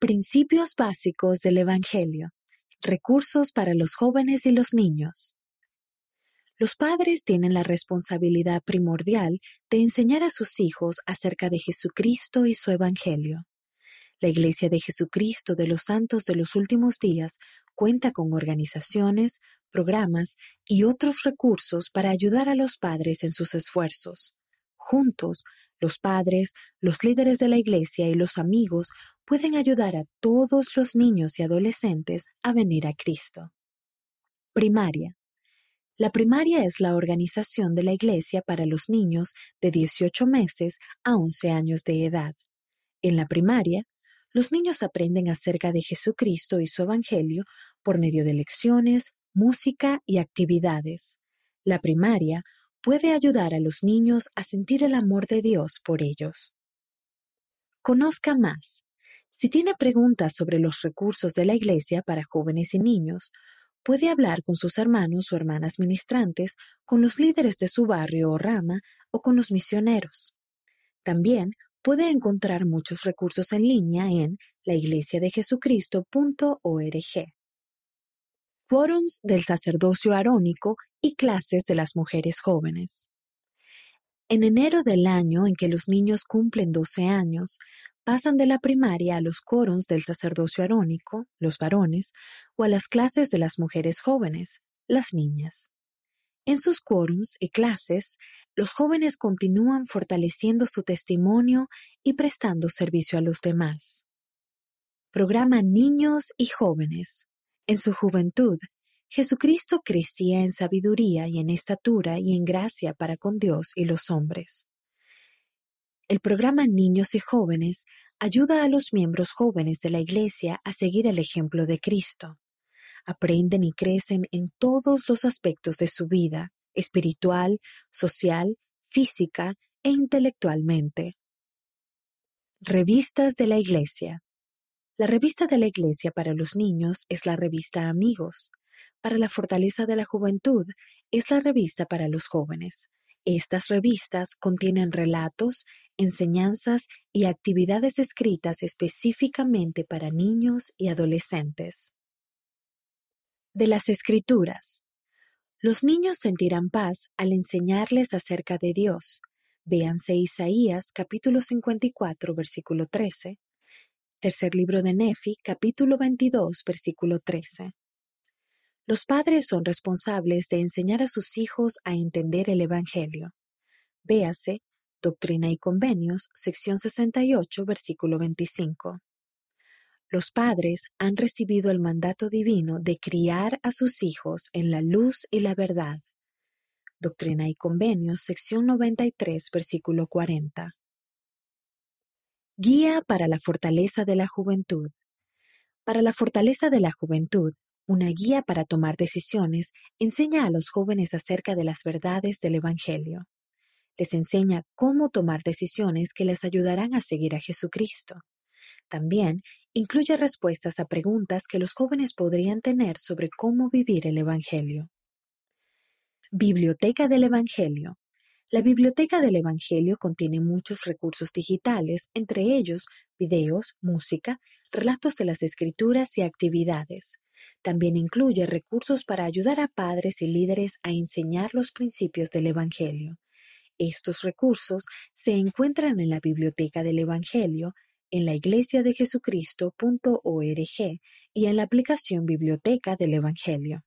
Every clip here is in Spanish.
Principios básicos del Evangelio. Recursos para los jóvenes y los niños. Los padres tienen la responsabilidad primordial de enseñar a sus hijos acerca de Jesucristo y su Evangelio. La Iglesia de Jesucristo de los Santos de los Últimos Días cuenta con organizaciones, programas y otros recursos para ayudar a los padres en sus esfuerzos. Juntos, los padres, los líderes de la Iglesia y los amigos pueden ayudar a todos los niños y adolescentes a venir a Cristo. Primaria. La primaria es la organización de la Iglesia para los niños de 18 meses a 11 años de edad. En la primaria, los niños aprenden acerca de Jesucristo y su Evangelio por medio de lecciones, música y actividades. La primaria puede ayudar a los niños a sentir el amor de Dios por ellos. Conozca más. Si tiene preguntas sobre los recursos de la Iglesia para jóvenes y niños, puede hablar con sus hermanos o hermanas ministrantes, con los líderes de su barrio o rama o con los misioneros. También puede encontrar muchos recursos en línea en laiglesiadejesucristo.org. Quórums del sacerdocio arónico y clases de las mujeres jóvenes. En enero del año en que los niños cumplen 12 años, pasan de la primaria a los quórums del sacerdocio arónico, los varones, o a las clases de las mujeres jóvenes, las niñas. En sus quórums y clases, los jóvenes continúan fortaleciendo su testimonio y prestando servicio a los demás. Programa Niños y Jóvenes. En su juventud, Jesucristo crecía en sabiduría y en estatura y en gracia para con Dios y los hombres. El programa Niños y Jóvenes ayuda a los miembros jóvenes de la Iglesia a seguir el ejemplo de Cristo aprenden y crecen en todos los aspectos de su vida, espiritual, social, física e intelectualmente. Revistas de la Iglesia. La revista de la Iglesia para los niños es la revista Amigos. Para la fortaleza de la juventud es la revista para los jóvenes. Estas revistas contienen relatos, enseñanzas y actividades escritas específicamente para niños y adolescentes de las Escrituras. Los niños sentirán paz al enseñarles acerca de Dios. Véanse Isaías capítulo 54 versículo 13. Tercer libro de Nefi capítulo 22 versículo 13. Los padres son responsables de enseñar a sus hijos a entender el Evangelio. Véase Doctrina y Convenios, sección 68, versículo 25. Los padres han recibido el mandato divino de criar a sus hijos en la luz y la verdad. Doctrina y Convenios, sección 93, versículo 40. Guía para la fortaleza de la juventud. Para la fortaleza de la juventud, una guía para tomar decisiones enseña a los jóvenes acerca de las verdades del Evangelio. Les enseña cómo tomar decisiones que les ayudarán a seguir a Jesucristo. También incluye respuestas a preguntas que los jóvenes podrían tener sobre cómo vivir el Evangelio. Biblioteca del Evangelio. La Biblioteca del Evangelio contiene muchos recursos digitales, entre ellos videos, música, relatos de las escrituras y actividades. También incluye recursos para ayudar a padres y líderes a enseñar los principios del Evangelio. Estos recursos se encuentran en la Biblioteca del Evangelio en la iglesia de Jesucristo.org y en la aplicación Biblioteca del Evangelio.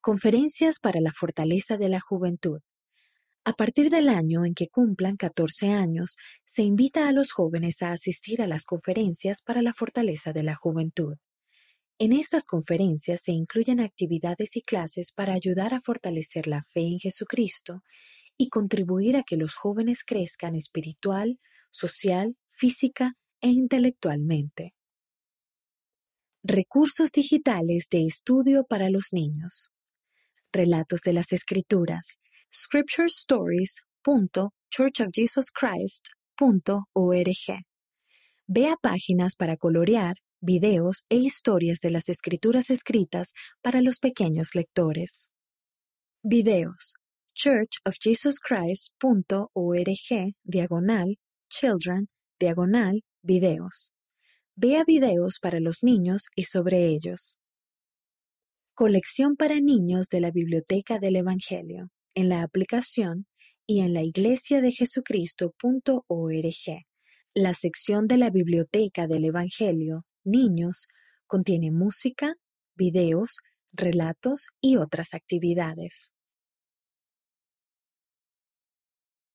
Conferencias para la fortaleza de la juventud. A partir del año en que cumplan 14 años, se invita a los jóvenes a asistir a las conferencias para la fortaleza de la juventud. En estas conferencias se incluyen actividades y clases para ayudar a fortalecer la fe en Jesucristo y contribuir a que los jóvenes crezcan espiritual, social, física e intelectualmente. Recursos digitales de estudio para los niños. Relatos de las Escrituras. scripturestories.churchofjesuschrist.org. Vea páginas para colorear, videos e historias de las escrituras escritas para los pequeños lectores. Videos. churchofjesuschrist.org diagonal children diagonal videos. Vea videos para los niños y sobre ellos. Colección para niños de la Biblioteca del Evangelio, en la aplicación y en la iglesia de Jesucristo.org. La sección de la Biblioteca del Evangelio, Niños, contiene música, videos, relatos y otras actividades.